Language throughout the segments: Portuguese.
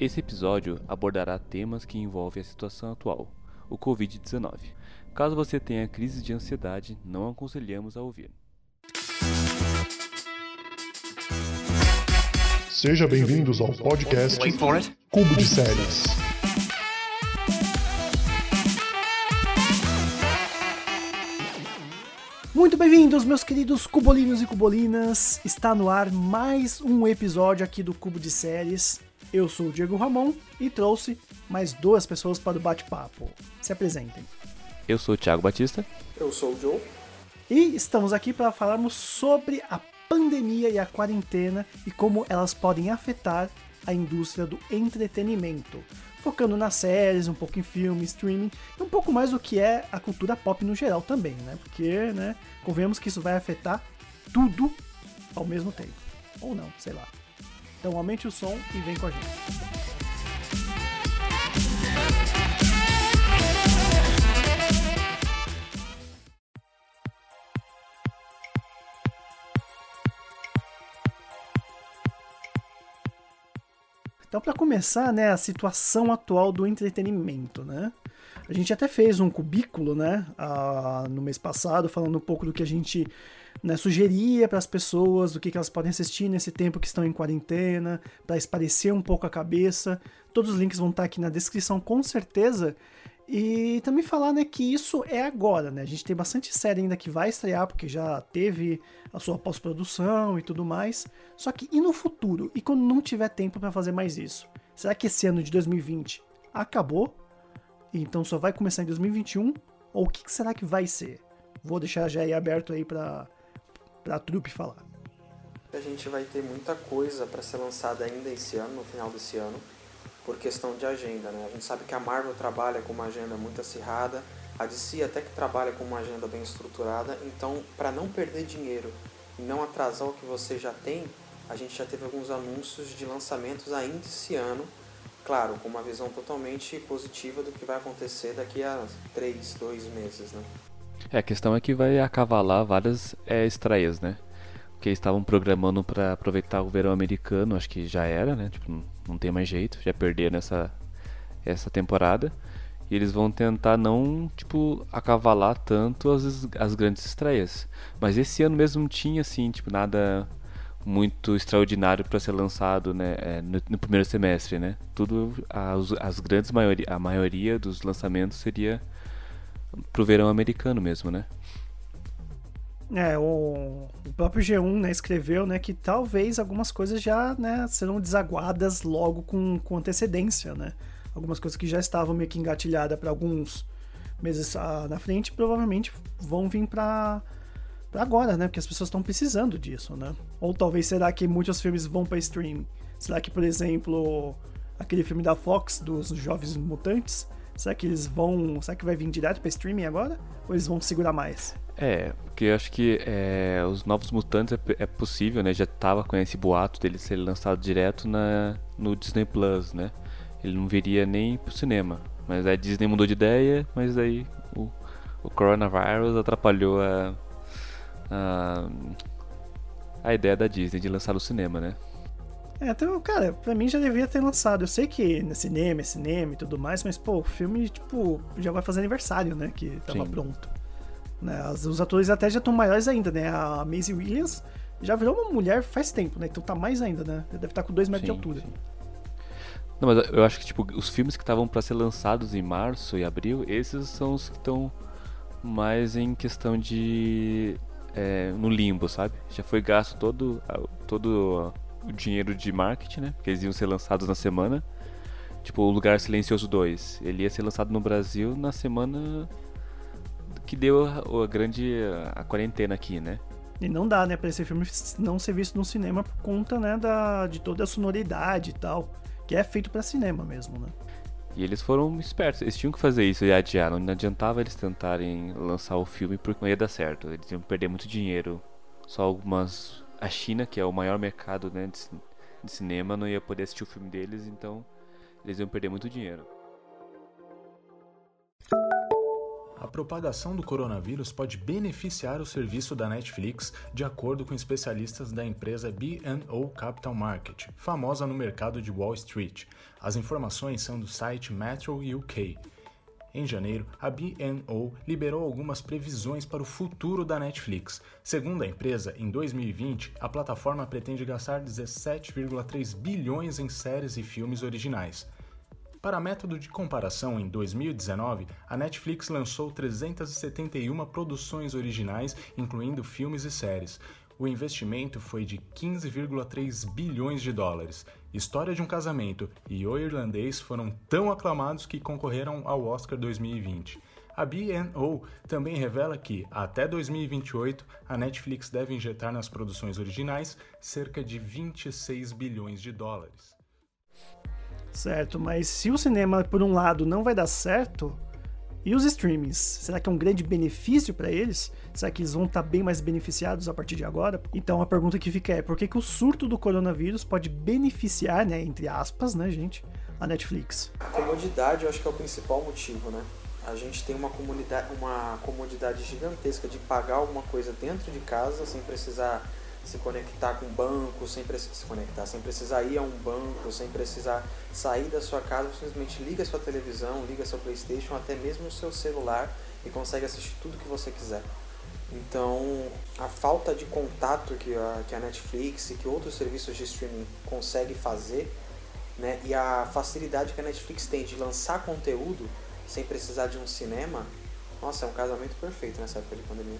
Esse episódio abordará temas que envolvem a situação atual, o Covid-19. Caso você tenha crise de ansiedade, não aconselhamos a ouvir. Seja bem-vindos ao podcast Cubo de Séries. Muito bem-vindos, meus queridos cubolinos e cubolinas. Está no ar mais um episódio aqui do Cubo de Séries. Eu sou o Diego Ramon e trouxe mais duas pessoas para o bate-papo. Se apresentem. Eu sou o Thiago Batista. Eu sou o Joe. E estamos aqui para falarmos sobre a pandemia e a quarentena e como elas podem afetar a indústria do entretenimento. Focando nas séries, um pouco em filme, streaming e um pouco mais do que é a cultura pop no geral também, né? Porque, né, convenhamos que isso vai afetar tudo ao mesmo tempo. Ou não, sei lá. Então aumente o som e vem com a gente. Então, para começar, né, a situação atual do entretenimento, né? A gente até fez um cubículo, né, no mês passado, falando um pouco do que a gente né, sugeria para as pessoas, do que, que elas podem assistir nesse tempo que estão em quarentena, para esparecer um pouco a cabeça. Todos os links vão estar aqui na descrição, com certeza. E também falar, né, que isso é agora, né? A gente tem bastante série ainda que vai estrear, porque já teve a sua pós-produção e tudo mais. Só que e no futuro? E quando não tiver tempo para fazer mais isso? Será que esse ano de 2020 acabou? Então só vai começar em 2021? Ou o que será que vai ser? Vou deixar já aí aberto aí para a trupe falar. A gente vai ter muita coisa para ser lançada ainda esse ano, no final desse ano por questão de agenda. Né? A gente sabe que a Marvel trabalha com uma agenda muito acirrada, a DC até que trabalha com uma agenda bem estruturada, então para não perder dinheiro e não atrasar o que você já tem, a gente já teve alguns anúncios de lançamentos ainda esse ano, claro, com uma visão totalmente positiva do que vai acontecer daqui a três, dois meses. Né? É, a questão é que vai acavalar várias é, estreias, né? que estavam programando para aproveitar o verão americano, acho que já era, né? Tipo, não, tem mais jeito, já perderam essa, essa temporada. E eles vão tentar não, tipo, acavalar tanto as, as grandes estreias. Mas esse ano mesmo tinha, assim, tipo, nada muito extraordinário para ser lançado, né? É, no, no, primeiro semestre, né? Tudo, as, as grandes maioria, a maioria dos lançamentos seria pro verão americano mesmo, né? É, o, o, próprio G1 né, escreveu né, que talvez algumas coisas já né, serão desaguadas logo com, com antecedência, né? Algumas coisas que já estavam meio que engatilhadas para alguns meses ah, na frente, provavelmente vão vir para agora, né? Porque as pessoas estão precisando disso, né? Ou talvez será que muitos filmes vão para streaming? Será que, por exemplo, aquele filme da Fox dos Jovens Mutantes, será que eles vão, será que vai vir direto para streaming agora? Ou eles vão segurar mais? É, porque eu acho que é, os Novos Mutantes é, é, possível, né? Já tava com esse boato dele ser lançado direto na, no Disney Plus, né? Ele não viria nem pro cinema. Mas a Disney mudou de ideia, mas aí o, o coronavirus atrapalhou a, a, a ideia da Disney de lançar no cinema, né? É, então, cara, pra mim já devia ter lançado. Eu sei que no cinema é cinema e tudo mais, mas, pô, o filme, tipo, já vai fazer aniversário, né? Que tava Sim. pronto. Né? As, os atores até já estão maiores ainda, né? A Maisie Williams já virou uma mulher faz tempo, né? Então tá mais ainda, né? Deve estar tá com 2 metros sim, de altura. Sim. Não, mas eu acho que tipo, os filmes que estavam para ser lançados em março e abril, esses são os que estão mais em questão de. É, no limbo, sabe? Já foi gasto todo, todo o dinheiro de marketing, né? Porque eles iam ser lançados na semana. Tipo, o Lugar Silencioso 2. Ele ia ser lançado no Brasil na semana que deu a, a grande a quarentena aqui, né? E não dá, né, pra esse filme não ser visto no cinema por conta, né, da, de toda a sonoridade e tal, que é feito para cinema mesmo, né? E eles foram espertos, eles tinham que fazer isso e adiaram. Não adiantava eles tentarem lançar o filme porque não ia dar certo. Eles iam perder muito dinheiro. Só algumas. A China, que é o maior mercado né, de, de cinema, não ia poder assistir o filme deles, então eles iam perder muito dinheiro. A propagação do coronavírus pode beneficiar o serviço da Netflix, de acordo com especialistas da empresa B&O Capital Market, famosa no mercado de Wall Street. As informações são do site Metro UK. Em janeiro, a B&O liberou algumas previsões para o futuro da Netflix. Segundo a empresa, em 2020, a plataforma pretende gastar 17,3 bilhões em séries e filmes originais. Para método de comparação, em 2019, a Netflix lançou 371 produções originais, incluindo filmes e séries. O investimento foi de 15,3 bilhões de dólares. História de um Casamento e O Irlandês foram tão aclamados que concorreram ao Oscar 2020. A B&O também revela que, até 2028, a Netflix deve injetar nas produções originais cerca de 26 bilhões de dólares. Certo, mas se o cinema, por um lado, não vai dar certo, e os streamings? Será que é um grande benefício para eles? Será que eles vão estar tá bem mais beneficiados a partir de agora? Então a pergunta que fica é: por que, que o surto do coronavírus pode beneficiar, né, entre aspas, né, gente, a Netflix? A comodidade eu acho que é o principal motivo, né? A gente tem uma, comunidade, uma comodidade gigantesca de pagar alguma coisa dentro de casa sem precisar se conectar com o banco, sem se conectar, sem precisar ir a um banco, sem precisar sair da sua casa, simplesmente liga sua televisão, liga seu Playstation, até mesmo o seu celular e consegue assistir tudo que você quiser. Então, a falta de contato que a, que a Netflix e que outros serviços de streaming conseguem fazer, né, e a facilidade que a Netflix tem de lançar conteúdo sem precisar de um cinema, nossa, é um casamento perfeito nessa época de pandemia.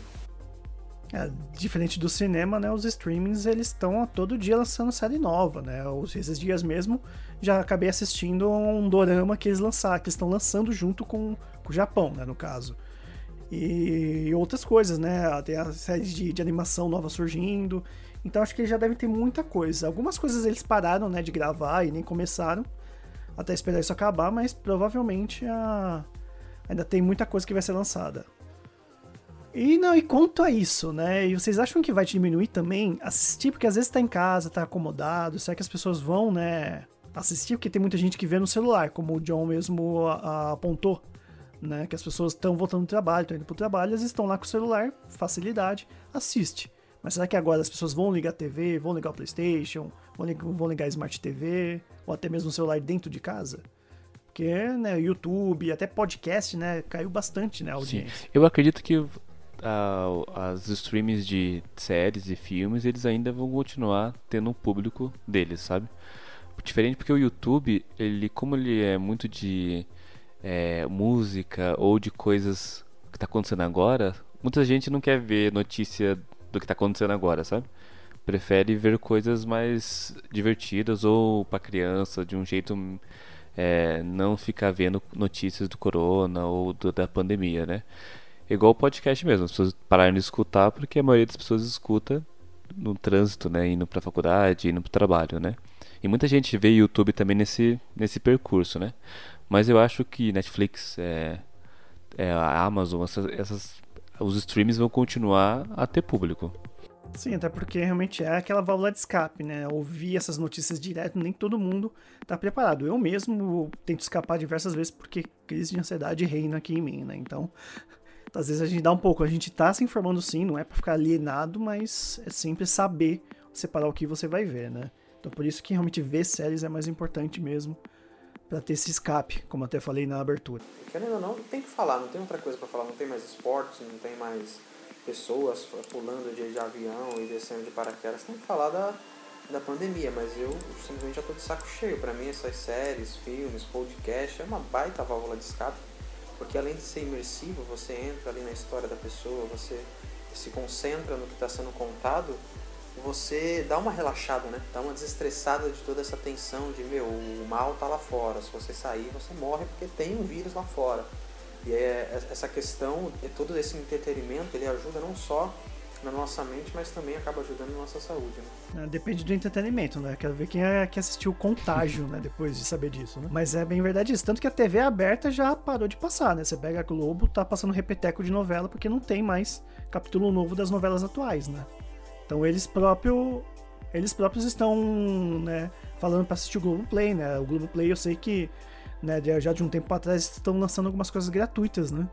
É, diferente do cinema, né, os streamings eles estão todo dia lançando série nova, né? Esses dias mesmo já acabei assistindo um dorama que eles lançaram, que estão lançando junto com, com, o Japão, né, no caso. E, outras coisas, né? Tem a série de, de animação nova surgindo. Então acho que já devem ter muita coisa. Algumas coisas eles pararam, né, de gravar e nem começaram até esperar isso acabar, mas provavelmente a... ainda tem muita coisa que vai ser lançada. E não, e quanto a isso, né? E vocês acham que vai diminuir também assistir? Porque às vezes tá em casa, tá acomodado, será que as pessoas vão, né, assistir? Porque tem muita gente que vê no celular, como o John mesmo apontou, né? Que as pessoas estão voltando do trabalho, estão indo pro trabalho, eles estão lá com o celular, facilidade, assiste. Mas será que agora as pessoas vão ligar a TV, vão ligar o Playstation, vão ligar, vão ligar a Smart TV, ou até mesmo o celular dentro de casa? Porque, né, YouTube, até podcast, né, caiu bastante, né, a audiência. Sim. Eu acredito que as streams de séries e filmes, eles ainda vão continuar tendo um público deles, sabe? Diferente porque o YouTube, ele como ele é muito de é, música ou de coisas que está acontecendo agora, muita gente não quer ver notícia do que está acontecendo agora, sabe? Prefere ver coisas mais divertidas ou para criança, de um jeito é, não ficar vendo notícias do corona ou do, da pandemia, né? Igual o podcast mesmo, as pessoas pararam de escutar porque a maioria das pessoas escuta no trânsito, né, indo pra faculdade, indo pro trabalho, né? E muita gente vê YouTube também nesse, nesse percurso, né? Mas eu acho que Netflix, é, é a Amazon, essas, essas, os streams vão continuar a ter público. Sim, até porque realmente é aquela válvula de escape, né? Ouvir essas notícias direto, nem todo mundo tá preparado. Eu mesmo tento escapar diversas vezes porque crise de ansiedade reina aqui em mim, né? Então, às vezes a gente dá um pouco, a gente tá se informando sim, não é para ficar alienado, mas é sempre saber separar o que você vai ver, né? Então por isso que realmente ver séries é mais importante mesmo para ter esse escape, como até falei na abertura. Querendo ou não, tem que falar, não tem outra coisa para falar, não tem mais esportes, não tem mais pessoas pulando de, avião e descendo de paraquedas, tem que falar da, da pandemia, mas eu simplesmente já tô de saco cheio. Para mim essas séries, filmes, podcast é uma baita válvula de escape porque além de ser imersivo, você entra ali na história da pessoa, você se concentra no que está sendo contado, você dá uma relaxada, né? Dá uma desestressada de toda essa tensão de, meu, o mal tá lá fora. Se você sair, você morre porque tem um vírus lá fora. E é, essa questão, todo esse entretenimento, ele ajuda não só na nossa mente, mas também acaba ajudando na nossa saúde. Né? É, depende do entretenimento, né? Quero ver quem é que assistiu Contágio, né? Depois de saber disso, né? Mas é bem verdade isso. Tanto que a TV aberta já parou de passar, né? Você pega a Globo, tá passando repeteco de novela porque não tem mais capítulo novo das novelas atuais, né? Então eles próprio, eles próprios estão, né? Falando para assistir o Globo Play, né? O Globo Play eu sei que, né? Já de um tempo atrás estão lançando algumas coisas gratuitas, né?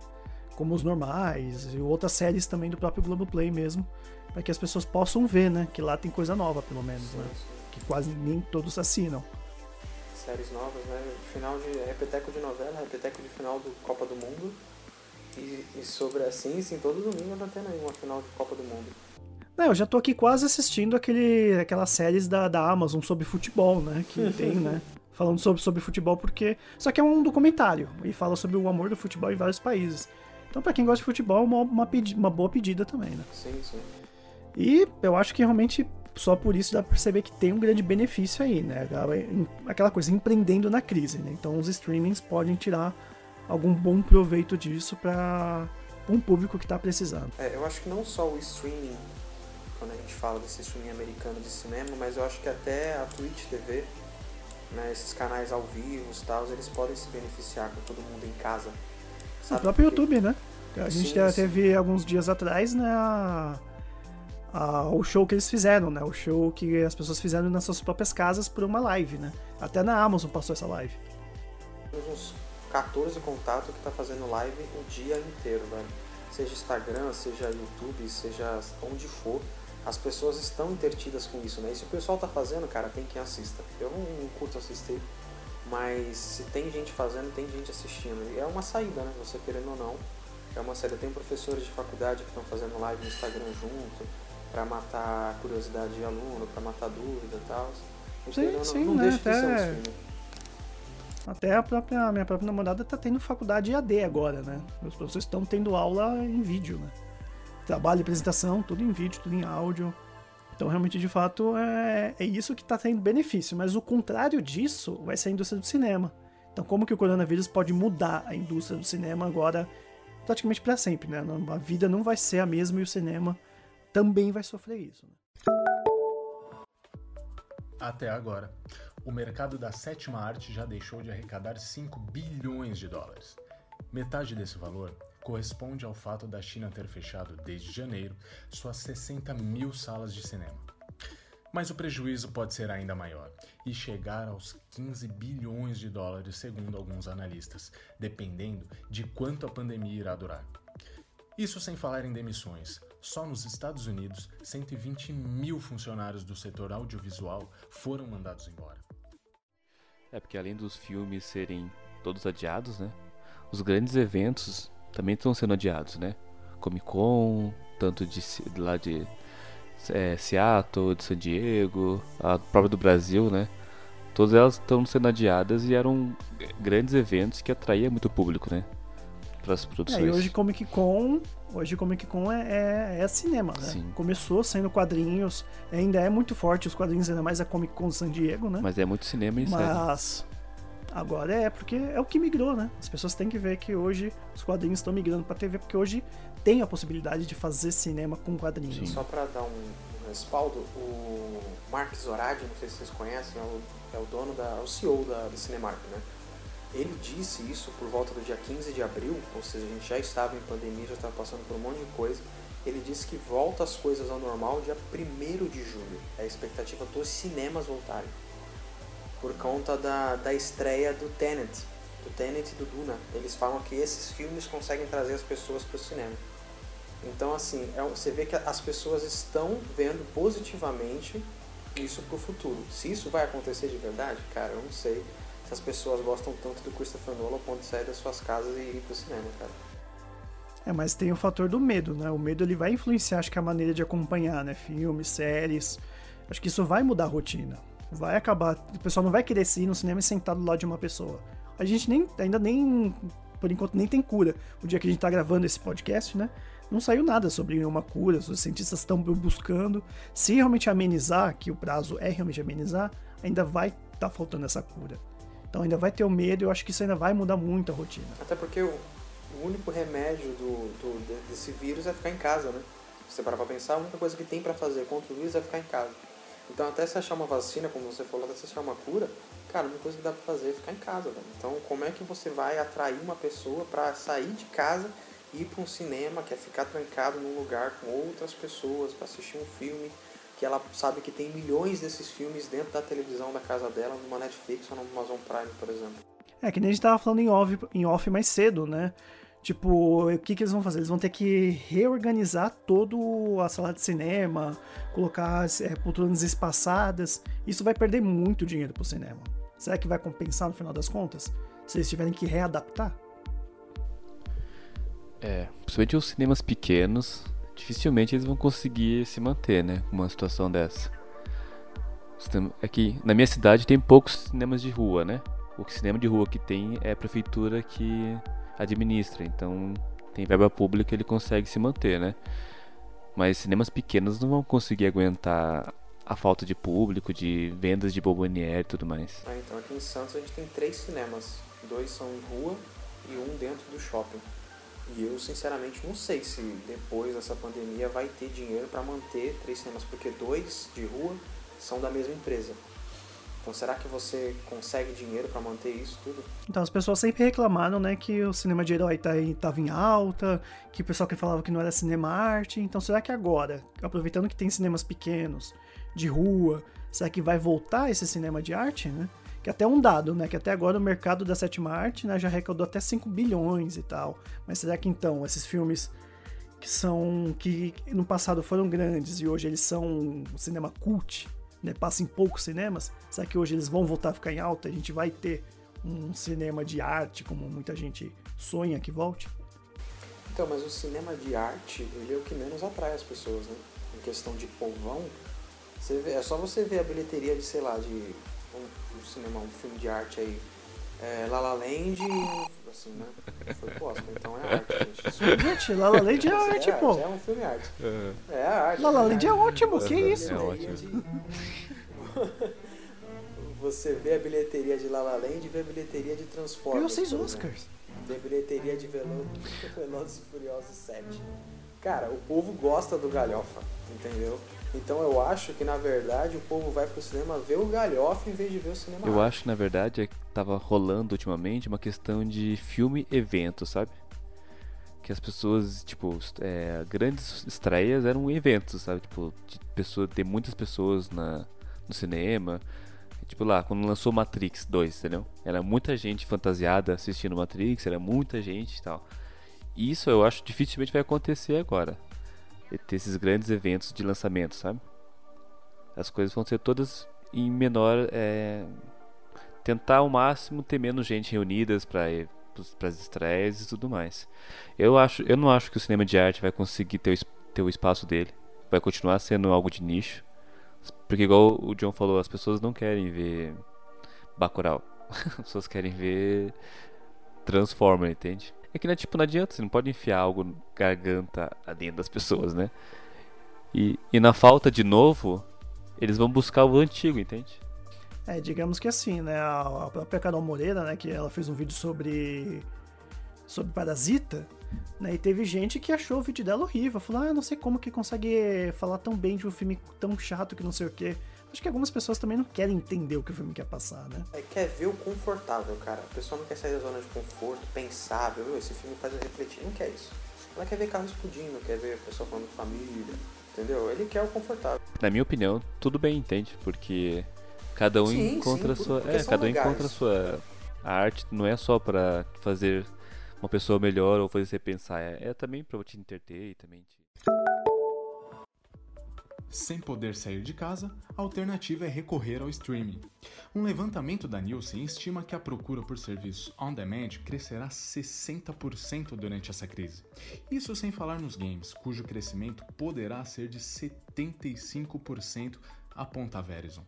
Como os normais e outras séries também do próprio Globoplay mesmo, para que as pessoas possam ver, né? Que lá tem coisa nova, pelo menos, né? Que quase nem todos assinam. Séries novas, né? Final de repeteco de novela, repeteco de final do Copa do Mundo. E, e sobre assim, sim, todo domingo tá tendo aí uma final de Copa do Mundo. Não, eu já tô aqui quase assistindo aquele, aquelas séries da, da Amazon sobre futebol, né? Que tem, né? Falando sobre, sobre futebol, porque. Só que é um documentário e fala sobre o amor do futebol em vários países. Então, para quem gosta de futebol, uma, uma, uma boa pedida também, né? Sim, sim. E eu acho que realmente só por isso dá pra perceber que tem um grande benefício aí, né? Aquela coisa, empreendendo na crise, né? Então os streamings podem tirar algum bom proveito disso para um público que está precisando. É, eu acho que não só o streaming, quando a gente fala desse streaming americano de cinema, mas eu acho que até a Twitch TV, né, esses canais ao vivo e tal, eles podem se beneficiar com todo mundo em casa. Sabe? O próprio Porque... YouTube, né? A gente sim, teve sim. alguns dias atrás, né, a, a, o show que eles fizeram, né? O show que as pessoas fizeram nas suas próprias casas por uma live, né? Até na Amazon passou essa live. Uns 14 contatos que tá fazendo live o dia inteiro, velho. Seja Instagram, seja YouTube, seja onde for, as pessoas estão intertidas com isso, né? E se o pessoal tá fazendo, cara, tem quem assista. Eu não, não curto assistir, mas se tem gente fazendo, tem gente assistindo. E é uma saída, né? Você querendo ou não. É uma saída. Tem professores de faculdade que estão fazendo live no Instagram junto, para matar a curiosidade de aluno, para matar dúvida e tal. Sim, não, sim, não né? deixa Até... de ser um Até a própria minha própria namorada tá tendo faculdade EAD agora, né? Os professores estão tendo aula em vídeo, né? Trabalho, apresentação, tudo em vídeo, tudo em áudio. Então, realmente, de fato, é, é isso que está tendo benefício. Mas o contrário disso vai ser a indústria do cinema. Então, como que o coronavírus pode mudar a indústria do cinema agora praticamente para sempre, né? A vida não vai ser a mesma e o cinema também vai sofrer isso. Né? Até agora, o mercado da sétima arte já deixou de arrecadar 5 bilhões de dólares. Metade desse valor corresponde ao fato da China ter fechado desde janeiro suas 60 mil salas de cinema. Mas o prejuízo pode ser ainda maior e chegar aos 15 bilhões de dólares, segundo alguns analistas, dependendo de quanto a pandemia irá durar. Isso sem falar em demissões. Só nos Estados Unidos, 120 mil funcionários do setor audiovisual foram mandados embora. É porque além dos filmes serem todos adiados, né? Os grandes eventos também estão sendo adiados, né? Comic Con, tanto de lá de é, Seattle, de San Diego, a própria do Brasil, né? Todas elas estão sendo adiadas e eram grandes eventos que atraíam muito público, né? Para as produções. É, e hoje Comic Con, hoje Comic Con é, é, é cinema, né? Sim. Começou sendo quadrinhos, ainda é muito forte os quadrinhos, ainda mais a Comic Con San Diego, né? Mas é muito cinema e Mas série. Agora é, porque é o que migrou, né? As pessoas têm que ver que hoje os quadrinhos estão migrando para TV, porque hoje tem a possibilidade de fazer cinema com quadrinhos. Sim. Só para dar um, respaldo, o Mark Zoradi, não sei se vocês conhecem, é o, é o dono da, é o CEO da, da Cinemark, né? Ele disse isso por volta do dia 15 de abril, ou seja, a gente já estava em pandemia, já estava passando por um monte de coisa. Ele disse que volta as coisas ao normal dia 1 de julho. É a expectativa dos cinemas voltarem por conta da, da estreia do Tenet, do Tenet e do Duna. Eles falam que esses filmes conseguem trazer as pessoas para o cinema. Então, assim, é, você vê que as pessoas estão vendo positivamente isso para o futuro. Se isso vai acontecer de verdade, cara, eu não sei se as pessoas gostam tanto do Christopher Nolan de sair das suas casas e ir para o cinema, cara. É, mas tem o fator do medo, né? O medo ele vai influenciar, acho que a maneira de acompanhar, né? Filmes, séries. Acho que isso vai mudar a rotina vai acabar. O pessoal não vai querer ir no cinema e sentar do lado de uma pessoa. A gente nem, ainda nem, por enquanto, nem tem cura. O dia que a gente tá gravando esse podcast, né? Não saiu nada sobre uma cura, os cientistas estão buscando. Se realmente amenizar, que o prazo é realmente amenizar, ainda vai estar tá faltando essa cura. Então ainda vai ter o medo, eu acho que isso ainda vai mudar muito a rotina. Até porque o, único remédio do, do, desse vírus é ficar em casa, né? Se você parar pra pensar, a única coisa que tem para fazer contra o vírus é ficar em casa. Então, até se achar uma vacina, como você falou, até se achar uma cura, cara, uma coisa que dá pra fazer é ficar em casa, velho. Então, como é que você vai atrair uma pessoa para sair de casa e ir para um cinema, que é ficar trancado num lugar com outras pessoas para assistir um filme que ela sabe que tem milhões desses filmes dentro da televisão da casa dela, numa Netflix ou no Amazon Prime, por exemplo. É, que nem a gente tava falando em off, em off mais cedo, né? Tipo, o que, que eles vão fazer? Eles vão ter que reorganizar toda a sala de cinema, colocar é, poltronas espaçadas. Isso vai perder muito dinheiro pro cinema. Será que vai compensar no final das contas? Se eles tiverem que readaptar? É, principalmente os cinemas pequenos, dificilmente eles vão conseguir se manter, né? Com uma situação dessa. Aqui, é na minha cidade tem poucos cinemas de rua, né? O cinema de rua que tem é a prefeitura que administra, então tem verba pública ele consegue se manter, né? Mas cinemas pequenos não vão conseguir aguentar a falta de público, de vendas de bomboniere e tudo mais. Ah, então aqui em Santos a gente tem três cinemas, dois são em rua e um dentro do shopping. E eu sinceramente não sei se depois dessa pandemia vai ter dinheiro para manter três cinemas, porque dois de rua são da mesma empresa. Então será que você consegue dinheiro para manter isso tudo? Então as pessoas sempre reclamaram, né, que o cinema de herói tá tava em alta, que o pessoal que falava que não era cinema arte. Então será que agora, aproveitando que tem cinemas pequenos, de rua, será que vai voltar esse cinema de arte, né? Que até um dado, né, que até agora o mercado da sétima arte, né, já arrecadou até 5 bilhões e tal. Mas será que então esses filmes que são que no passado foram grandes e hoje eles são cinema cult, né, passa em poucos cinemas, será que hoje eles vão voltar a ficar em alta? A gente vai ter um cinema de arte, como muita gente sonha que volte? Então, mas o cinema de arte, ele é o que menos atrai as pessoas, né? Em questão de povão, vê, é só você ver a bilheteria de, sei lá, de um, um cinema, um filme de arte aí, é, La La Land, assim, né? Foi póstumo, então é arte, gente. Gente, La La Land é, é arte, é pô. Arte, é um filme arte. É, é arte. La La Land é, é ótimo, que isso? É ótimo. Você vê a bilheteria de La La Land e vê a bilheteria de Transformers. Ganhou seis Oscars. Vê a bilheteria de Velo... Velozes e Furiosos 7. Cara, o povo gosta do galhofa, entendeu? Então eu acho que na verdade o povo vai pro cinema ver o galhofa em vez de ver o cinema. Eu acho que na verdade é que tava rolando ultimamente uma questão de filme evento, sabe? Que as pessoas, tipo, é, grandes estreias eram eventos, sabe? Tipo, de pessoa, ter muitas pessoas na, no cinema. Tipo lá, quando lançou Matrix 2, entendeu? Era muita gente fantasiada assistindo Matrix, era muita gente e tal. Isso eu acho dificilmente vai acontecer agora ter esses grandes eventos de lançamento, sabe? As coisas vão ser todas em menor. É, tentar ao máximo ter menos gente reunidas para para as estreias e tudo mais. Eu acho, eu não acho que o cinema de arte vai conseguir ter o, ter o espaço dele. Vai continuar sendo algo de nicho. Porque igual o John falou, as pessoas não querem ver Bacurau. As pessoas querem ver Transformer, entende? É que, né, tipo, não adianta, você não pode enfiar algo garganta dentro das pessoas, né? E, e na falta de novo, eles vão buscar o antigo, entende? É, digamos que assim, né? A, própria Carol Moreira, né? Que ela fez um vídeo sobre. sobre Parasita, né? E teve gente que achou o vídeo dela horrível. Falou, ah, não sei como que consegue falar tão bem de um filme tão chato que não sei o quê. Acho que algumas pessoas também não querem entender o que o filme quer passar, né? É, quer ver o confortável, cara. A pessoa não quer sair da zona de conforto, pensável. Esse filme faz eu refletir. Não quer isso. Ela quer ver carro explodindo, quer ver a pessoa falando família. Entendeu? Ele quer o confortável. Na minha opinião, tudo bem, entende? Porque cada um sim, encontra sim, a sua. É, cada um legais. encontra a sua. A arte não é só para fazer uma pessoa melhor ou fazer você pensar. É, é também para te entreter e também te. Sem poder sair de casa, a alternativa é recorrer ao streaming. Um levantamento da Nielsen estima que a procura por serviços on demand crescerá 60% durante essa crise. Isso sem falar nos games, cujo crescimento poderá ser de 75%, aponta a Verizon.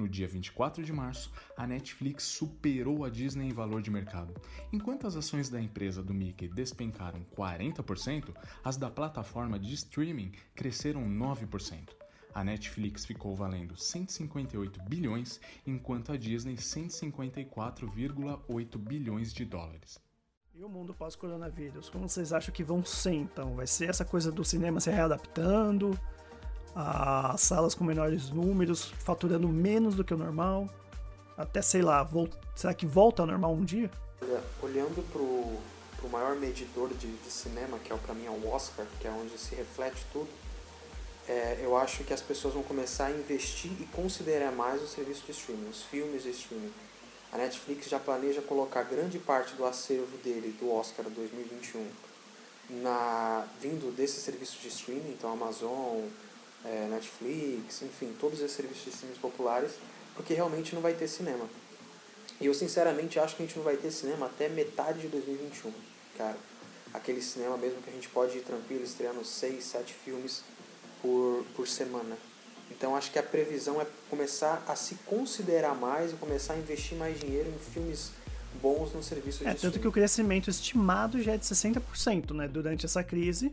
No dia 24 de março, a Netflix superou a Disney em valor de mercado. Enquanto as ações da empresa do Mickey despencaram 40%, as da plataforma de streaming cresceram 9%. A Netflix ficou valendo 158 bilhões, enquanto a Disney 154,8 bilhões de dólares. E o mundo pós-coronavírus? Como vocês acham que vão ser então? Vai ser essa coisa do cinema se readaptando? As salas com menores números, faturando menos do que o normal. Até, sei lá, será que volta ao normal um dia? Olha, olhando pro, pro maior medidor de, de cinema, que é para mim é o Oscar, que é onde se reflete tudo, é, eu acho que as pessoas vão começar a investir e considerar mais o serviço de streaming, os filmes de streaming. A Netflix já planeja colocar grande parte do acervo dele, do Oscar 2021, na, vindo desses serviços de streaming, então Amazon, é, Netflix, enfim, todos esses serviços de streaming populares, porque realmente não vai ter cinema. E eu sinceramente acho que a gente não vai ter cinema até metade de 2021, cara. Aquele cinema mesmo que a gente pode ir tranquilo, estreando 6, 7 filmes por, por semana. Então acho que a previsão é começar a se considerar mais e começar a investir mais dinheiro em filmes bons no serviço de É, tanto que o crescimento estimado já é de 60%, né, durante essa crise,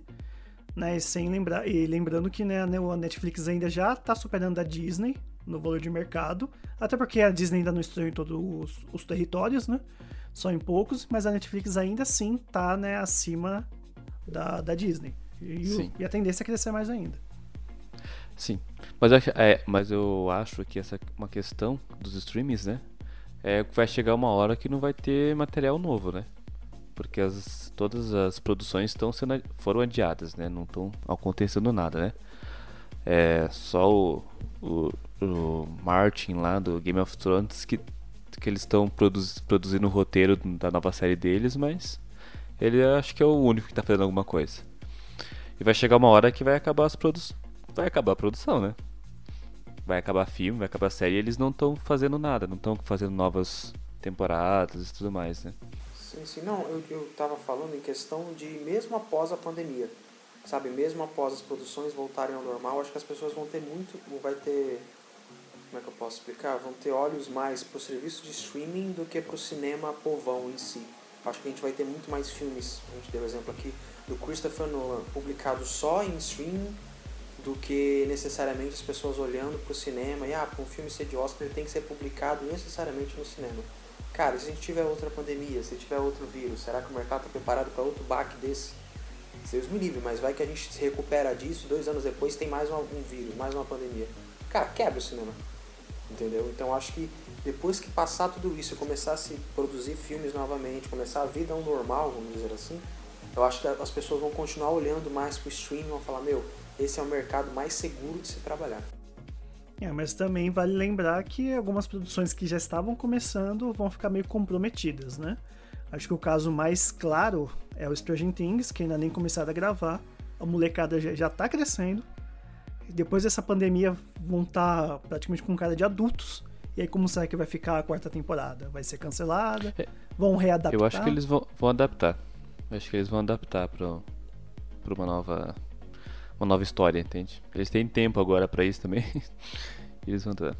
né, sem lembrar, e lembrando que né, a Netflix ainda já está superando a Disney no valor de mercado, até porque a Disney ainda não estreou em todos os, os territórios, né, só em poucos, mas a Netflix ainda assim está né, acima da, da Disney. E, e, a tendência é crescer mais ainda. Sim, mas eu, é, mas eu acho que essa é uma questão dos streamings, né? É que vai chegar uma hora que não vai ter material novo, né? Porque as, todas as produções estão sendo foram adiadas, né? Não estão acontecendo nada, né? É só o, o, o Martin lá do Game of Thrones que, que eles estão produz, produzindo o roteiro da nova série deles, mas ele acho que é o único que está fazendo alguma coisa. E vai chegar uma hora que vai acabar as produções vai acabar a produção, né? Vai acabar filme, vai acabar série e eles não estão fazendo nada, não estão fazendo novas temporadas e tudo mais, né? Sim, sim. Não, eu, eu tava falando em questão de mesmo após a pandemia, sabe? Mesmo após as produções voltarem ao normal, acho que as pessoas vão ter muito, vai ter, como é que eu posso explicar? Vão ter olhos mais pro serviço de streaming do que pro cinema povão em si. Acho que a gente vai ter muito mais filmes, a gente deu o exemplo aqui, do Christopher Nolan, publicado só em streaming do que necessariamente as pessoas olhando para o cinema e, ah, para um filme ser de Oscar ele tem que ser publicado necessariamente no cinema. Cara, se a gente tiver outra pandemia, se tiver outro vírus, será que o mercado está preparado para outro baque desse? Deus me livre, mas vai que a gente se recupera disso, dois anos depois tem mais um, um vírus, mais uma pandemia. Cara, quebra o cinema. Entendeu? Então acho que depois que passar tudo isso começar a se produzir filmes novamente, começar a vida ao normal, vamos dizer assim, eu acho que as pessoas vão continuar olhando mais pro streaming, vão falar, meu, esse é o mercado mais seguro de se trabalhar. É, mas também vale lembrar que algumas produções que já estavam começando vão ficar meio comprometidas, né? Acho que o caso mais claro é o Stranger Things, que ainda nem começaram a gravar. A molecada já, já tá crescendo. E depois dessa pandemia vão estar tá praticamente com cara de adultos. E aí como será que vai ficar a quarta temporada? Vai ser cancelada? É, vão readaptar? Eu acho que eles vão, vão adaptar. Eu acho que eles vão adaptar para uma nova uma nova história, entende? Eles têm tempo agora para isso também. eles vão dar.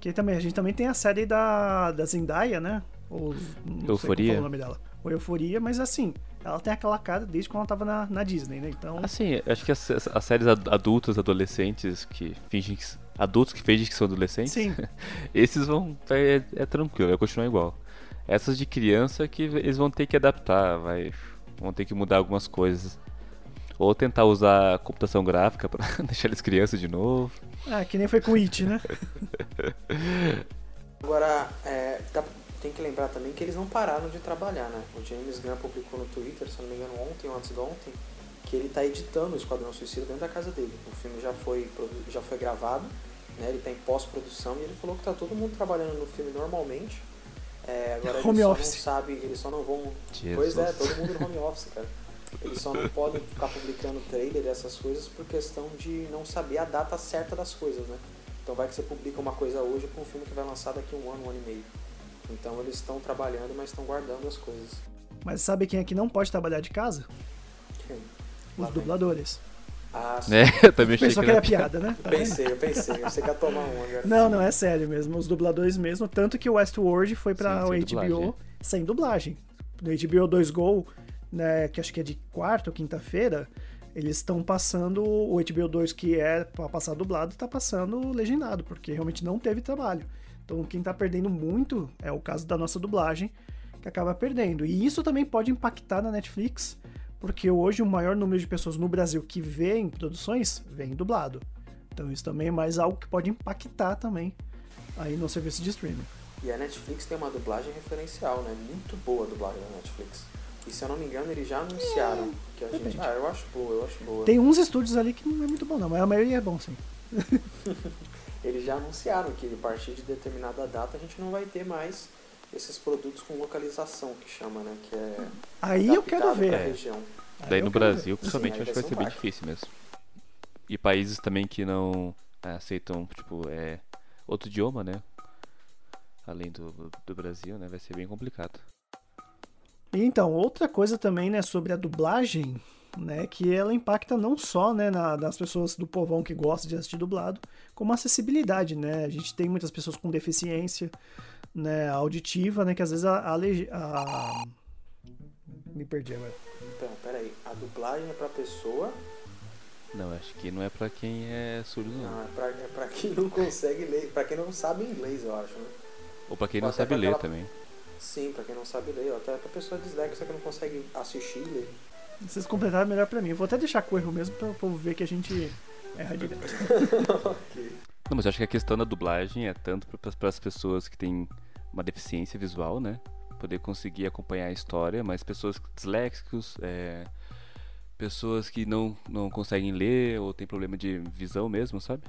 Que também, a gente também tem a série da, da Zendaya, né? Ou, Euforia. Sei o nome dela. Ou Euforia, mas assim, ela tem aquela cara desde quando ela tava na, na Disney, né? Então. Assim, acho que as, as séries adultas, adolescentes que fingem que. Adultos que fingem que são adolescentes. Sim. esses vão. É, é tranquilo, vai continuar igual. Essas de criança que eles vão ter que adaptar, vai. Vão ter que mudar algumas coisas. Ou tentar usar computação gráfica para deixar eles crianças de novo. Ah, que nem foi com It, né? Agora, é, tá, tem que lembrar também que eles não pararam de trabalhar, né? O James Gunn publicou no Twitter, se não me engano, ontem ou antes de ontem, que ele está editando o Esquadrão Suicida dentro da casa dele. O filme já foi, já foi gravado, né? ele está em pós-produção e ele falou que está todo mundo trabalhando no filme normalmente. É, agora home eles só office. não sabe, eles só não vão. Jesus. Pois é, todo mundo no home office, cara. Eles só não podem ficar publicando trailer dessas coisas por questão de não saber a data certa das coisas, né? Então vai que você publica uma coisa hoje para um filme que vai lançar daqui um ano, um ano e meio. Então eles estão trabalhando, mas estão guardando as coisas. Mas sabe quem aqui não pode trabalhar de casa? Quem? Os dubladores. Ah, sim. É, eu também achei Pensou que que era piada, né? Tá? Pensei, eu pensei. Você quer tomar um agora. Não, não, é sério mesmo. Os dubladores mesmo. Tanto que o Westworld foi pra Sim, o sem HBO dublagem. sem dublagem. No HBO 2 Go, né, que acho que é de quarta ou quinta-feira, eles estão passando o HBO 2 que é pra passar dublado, tá passando legendado, porque realmente não teve trabalho. Então quem tá perdendo muito é o caso da nossa dublagem, que acaba perdendo. E isso também pode impactar na Netflix, porque hoje o maior número de pessoas no Brasil que vêem produções vem dublado. Então isso também é mais algo que pode impactar também aí no serviço de streaming. E a Netflix tem uma dublagem referencial, né? Muito boa a dublagem da Netflix. E se eu não me engano, eles já anunciaram que a gente. Ah, eu acho boa, eu acho boa. Tem uns estúdios ali que não é muito bom não, mas a maioria é bom sim. Eles já anunciaram que a partir de determinada data a gente não vai ter mais esses produtos com localização que chama, né? Que é Aí eu quero ver. É. Região. Daí no Brasil, Sim, principalmente, aí acho que vai ser um bem difícil mesmo. E países também que não é, aceitam, tipo, é, outro idioma, né? Além do, do Brasil, né? Vai ser bem complicado. E então, outra coisa também, né, sobre a dublagem, né, que ela impacta não só, né, na- nas pessoas do povão que gosta de assistir dublado, como a acessibilidade, né? A gente tem muitas pessoas com deficiência, né, auditiva, né, que às vezes a, a a- me perdi agora. Então, peraí. A dublagem é pra pessoa. Não, acho que não é pra quem é surdo, não. Não, é pra, é pra quem não consegue ler. Pra quem não sabe inglês, eu acho, né? Ou pra quem não Até sabe ler aquela- também. Sim, pra quem não sabe ler. ou Até pra pessoa disléxica que não consegue assistir e ler. Vocês completaram melhor pra mim. Eu vou até deixar com erro mesmo pra o povo ver que a gente erra direto. Não, mas eu acho que a questão da dublagem é tanto para as pessoas que têm uma deficiência visual, né? Poder conseguir acompanhar a história, mas pessoas disléxicos, é, pessoas que não, não conseguem ler ou têm problema de visão mesmo, sabe?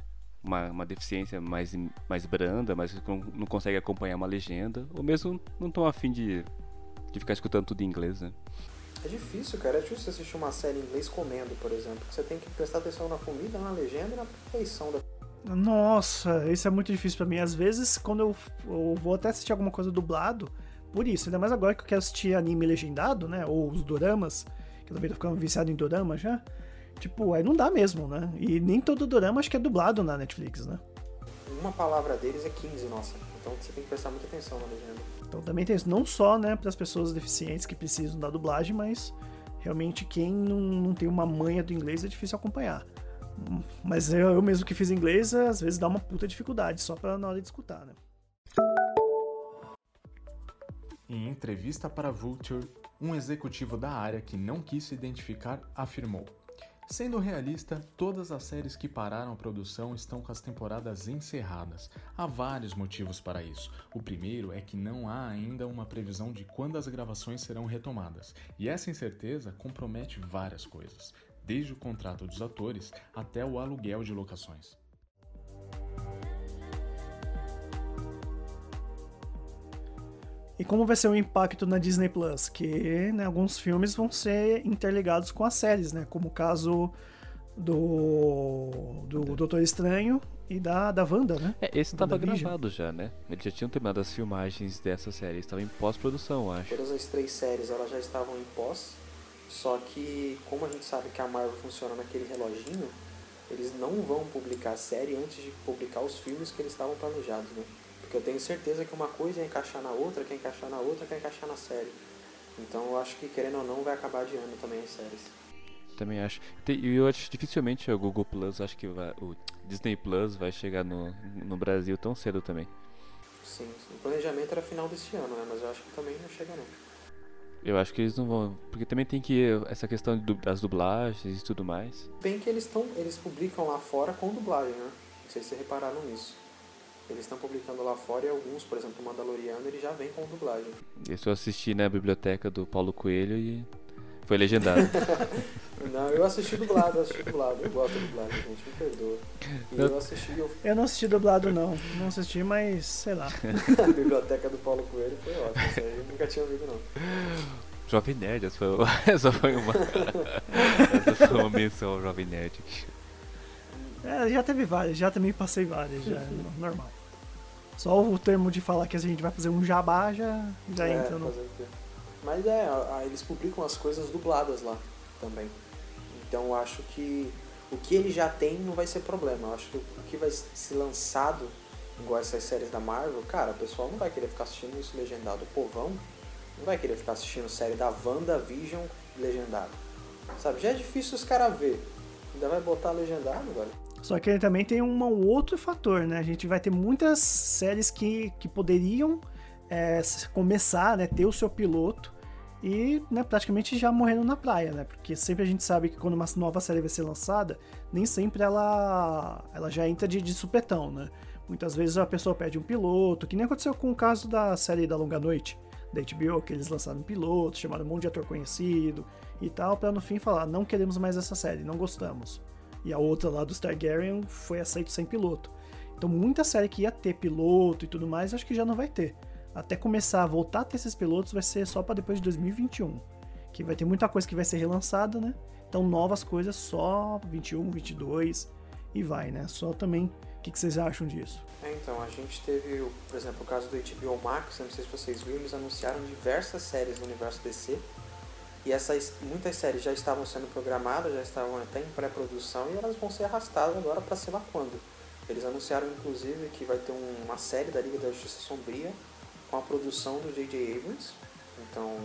Uma, uma deficiência mais, mais branda, mas que não, não consegue acompanhar uma legenda, ou mesmo não estão afim de, de ficar escutando tudo em inglês, né? É difícil, cara. É difícil você assistir uma série em inglês comendo, por exemplo. Você tem que prestar atenção na comida, na legenda e na feição da. Nossa, isso é muito difícil pra mim. Às vezes, quando eu, eu vou até assistir alguma coisa dublado, por isso, ainda mais agora que eu quero assistir anime legendado, né? Ou os doramas, que eu também tô ficando viciado em dorama já. Tipo, aí não dá mesmo, né? E nem todo dorama acho que é dublado na Netflix, né? Uma palavra deles é 15, nossa. Então você tem que prestar muita atenção na legenda. Então também tem isso, não só, né, para as pessoas deficientes que precisam da dublagem, mas realmente quem não, não tem uma manha do inglês é difícil acompanhar. Mas eu, eu mesmo que fiz inglês, às vezes dá uma puta dificuldade, só pra na hora de escutar, né? Em entrevista para Vulture, um executivo da área que não quis se identificar afirmou: Sendo realista, todas as séries que pararam a produção estão com as temporadas encerradas. Há vários motivos para isso. O primeiro é que não há ainda uma previsão de quando as gravações serão retomadas, e essa incerteza compromete várias coisas, desde o contrato dos atores até o aluguel de locações. E como vai ser o impacto na Disney Plus? Que né, alguns filmes vão ser interligados com as séries, né? Como o caso do, do Doutor Estranho e da, da Wanda, né? É, esse tava WandaVision. gravado já, né? Eles já tinham terminado as filmagens dessa série, estava em pós-produção, acho. Todas as três séries elas já estavam em pós, só que como a gente sabe que a Marvel funciona naquele reloginho, eles não vão publicar a série antes de publicar os filmes que eles estavam planejados, né? Porque eu tenho certeza que uma coisa é encaixar na outra, quer encaixar na outra, quer encaixar na série. Então eu acho que querendo ou não vai acabar adiando também as séries. Também acho. E eu acho dificilmente o Google Plus, acho que vai- o Disney Plus vai chegar no, no Brasil tão cedo também. Sim, sim. o planejamento era final desse ano, né? Mas eu acho que também não chega não. Eu acho que eles não vão. Porque também tem que. Essa questão das dublagens e tudo mais. Bem que eles estão, eles publicam lá fora com dublagem, né? Não sei se vocês repararam nisso. Eles estão publicando lá fora e alguns, por exemplo, o Mandaloriano, ele já vem com dublagem. Isso eu assisti na biblioteca do Paulo Coelho e foi legendado. Não, eu assisti dublado, eu assisti dublado. Eu gosto de dublagem, gente, me perdoa. E eu assisti eu, Eu não assisti dublado, não. Não assisti, mas sei lá. a biblioteca do Paulo Coelho, foi ótimo. Isso aí eu nunca tinha ouvido, não. Jovem Nerd, essa foi, essa foi uma. essa foi uma menção ao Jovem Nerd. É, já teve várias, já também passei várias, já, é normal. Só o termo de falar que a gente vai fazer um jabá já, já É, entra no. Mas é, eles publicam as coisas dubladas lá também. Então eu acho que o que ele já tem não vai ser problema. Eu acho que o que vai ser lançado, igual essas séries da Marvel, cara, o pessoal não vai querer ficar assistindo isso legendado. O povão não vai querer ficar assistindo série da WandaVision legendado. Sabe, já é difícil os caras ver. Ainda vai botar legendado, velho. Só que ele também tem um outro fator, né? A gente vai ter muitas séries que, que poderiam é, começar, né? Ter o seu piloto e né, praticamente já morrendo na praia, né? Porque sempre a gente sabe que quando uma nova série vai ser lançada, nem sempre ela, ela já entra de, de supetão, né? Muitas vezes a pessoa pede um piloto, que nem aconteceu com o caso da série da Longa Noite, da HBO, que eles lançaram um piloto, chamaram um monte de ator conhecido e tal, pra no fim falar, não queremos mais essa série, não gostamos. E a outra lá dos Targaryen foi aceito sem piloto. Então muita série que ia ter piloto e tudo mais, acho que já não vai ter. até começar a voltar a ter esses pilotos vai ser só para depois de 2021. Que vai ter muita coisa que vai ser relançada, né? Então novas coisas só 21, 22 e vai, né? Só também o que, que vocês acham disso? É, então, a gente teve, por exemplo, o caso do HBO Max, não sei se vocês viram, eles anunciaram diversas séries do universo DC. E essas, muitas séries já estavam sendo programadas, já estavam até em pré-produção e elas vão ser arrastadas agora para sei lá quando. Eles anunciaram inclusive que vai ter uma série da Liga da Justiça Sombria com a produção do J.J. Abrams. Então,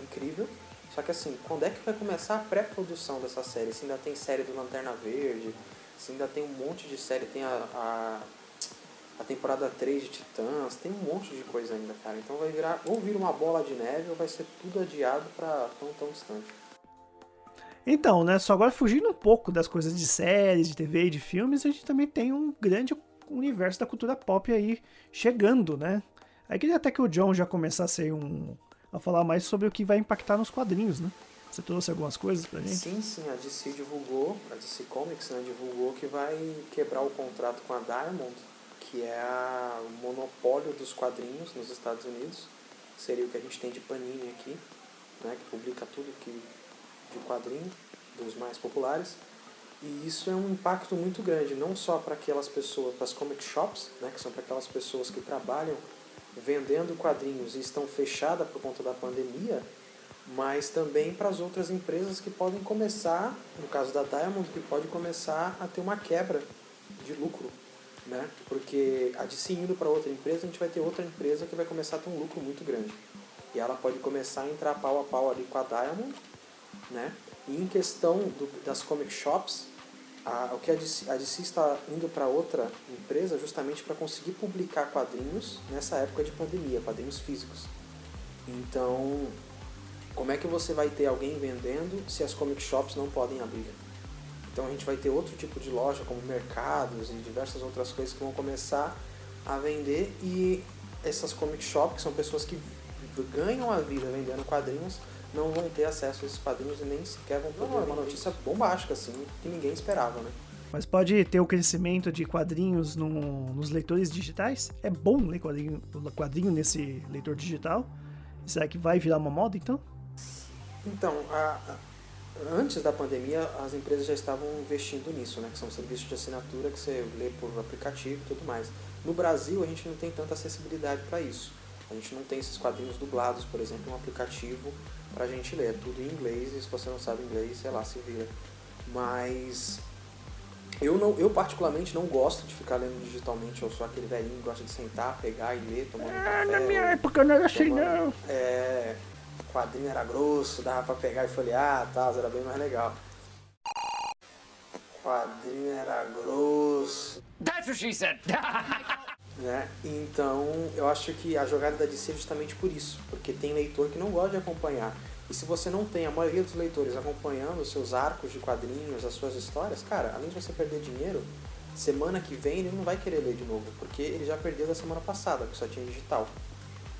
incrível. Só que assim, quando é que vai começar a pré-produção dessa série? Se ainda tem série do Lanterna Verde, se ainda tem um monte de série, tem a, a, a temporada 3 de Titãs, tem um monte de coisa ainda, cara. Então vai virar, ou vira uma bola de neve, ou vai ser tudo adiado para tão tão distante. Então, né, só agora fugindo um pouco das coisas de séries, de TV e de filmes, a gente também tem um grande universo da cultura pop aí chegando, né? Aí queria até que o John já começasse um, a falar mais sobre o que vai impactar nos quadrinhos, né? Você trouxe algumas coisas pra gente? Sim, sim, a DC divulgou, a DC Comics né, divulgou que vai quebrar o contrato com a Diamond, que é o monopólio dos quadrinhos nos Estados Unidos. Seria o que a gente tem de Panini aqui, né, que publica tudo que de quadrinho, dos mais populares. E isso é um impacto muito grande, não só para aquelas pessoas, para as comic shops, né, que são para aquelas pessoas que trabalham vendendo quadrinhos e estão fechadas por conta da pandemia, mas também para as outras empresas que podem começar, no caso da Diamond, que pode começar a ter uma quebra de lucro, né? Porque a DC indo para outra empresa, a gente vai ter outra empresa que vai começar a ter um lucro muito grande. E ela pode começar a entrar pau a pau ali com a Diamond, né? E em questão do, das comic shops, a, o que a DC, a DC está indo para outra empresa justamente para conseguir publicar quadrinhos nessa época de pandemia, quadrinhos físicos. Então, como é que você vai ter alguém vendendo se as comic shops não podem abrir? Então a gente vai ter outro tipo de loja, como mercados e diversas outras coisas que vão começar a vender e essas comic shops, que são pessoas que ganham a vida vendendo quadrinhos, não vão ter acesso a esses quadrinhos e nem sequer vão poder. uma notícia bombástica, assim, que ninguém esperava, né? Mas pode ter o crescimento de quadrinhos no, nos leitores digitais? É bom ler quadrinho, quadrinho nesse leitor digital? Será que vai virar uma moda, então? Então, a, antes da pandemia, as empresas já estavam investindo nisso, né? Que são serviços de assinatura que você lê por aplicativo e tudo mais. No Brasil, a gente não tem tanta acessibilidade para isso. A gente não tem esses quadrinhos dublados, por exemplo, um aplicativo para a gente ler. É tudo em inglês e se você não sabe inglês, sei lá, se vira. Mas eu, não, eu particularmente não gosto de ficar lendo digitalmente. Eu sou aquele velhinho que gosta de sentar, pegar e ler, tomando um café. Na minha época não era assim, não. É, o quadrinho era grosso, dava para pegar e folhear e tal, era bem mais legal. O quadrinho era grosso. That's what she said. Né? Então, eu acho que a jogada da DC é justamente por isso, porque tem leitor que não gosta de acompanhar. E se você não tem a maioria dos leitores acompanhando os seus arcos de quadrinhos, as suas histórias, cara, além de você perder dinheiro, semana que vem ele não vai querer ler de novo, porque ele já perdeu da semana passada, que só tinha digital.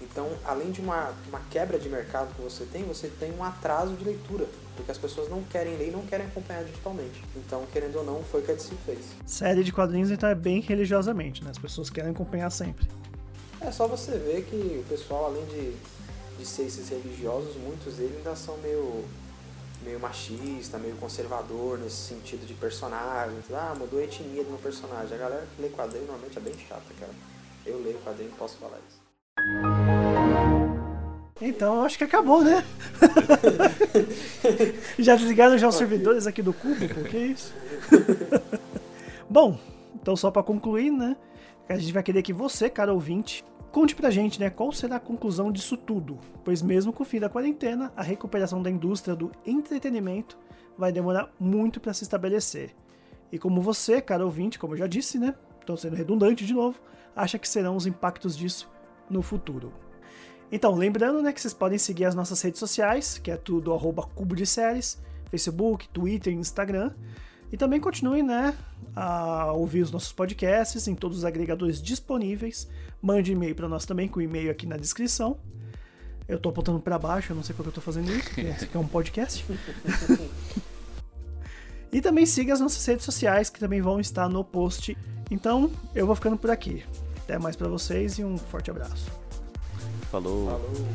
Então, além de uma, uma quebra de mercado que você tem, você tem um atraso de leitura, porque as pessoas não querem ler e não querem acompanhar digitalmente. Então, querendo ou não, foi o que a DC fez. Série de quadrinhos, então, é bem religiosamente, né? As pessoas querem acompanhar sempre. É só você ver que o pessoal, além de, de ser esses religiosos, muitos deles ainda são meio, meio machista, meio conservador nesse sentido de personagem. Ah, mudou a etnia do meu personagem. A galera que lê quadrinho normalmente é bem chata, cara. Eu leio quadrinho e posso falar isso. Então, acho que acabou, né? já desligaram já os servidores aqui do Cúbico? Que isso? Bom, então só para concluir, né? A gente vai querer que você, cara ouvinte, conte pra gente, né, qual será a conclusão disso tudo. Pois mesmo com o fim da quarentena, a recuperação da indústria do entretenimento vai demorar muito para se estabelecer. E como você, cara ouvinte, como eu já disse, né? Estou sendo redundante de novo, acha que serão os impactos disso no futuro. Então, lembrando né, que vocês podem seguir as nossas redes sociais, que é tudo arroba cubo de séries, Facebook, Twitter Instagram. E também continuem né, a ouvir os nossos podcasts em todos os agregadores disponíveis. Mande e-mail para nós também, com o e-mail aqui na descrição. Eu estou apontando para baixo, eu não sei porque eu estou fazendo isso, porque esse aqui é um podcast. e também siga as nossas redes sociais, que também vão estar no post. Então, eu vou ficando por aqui. Até mais para vocês e um forte abraço. Falou. Falou.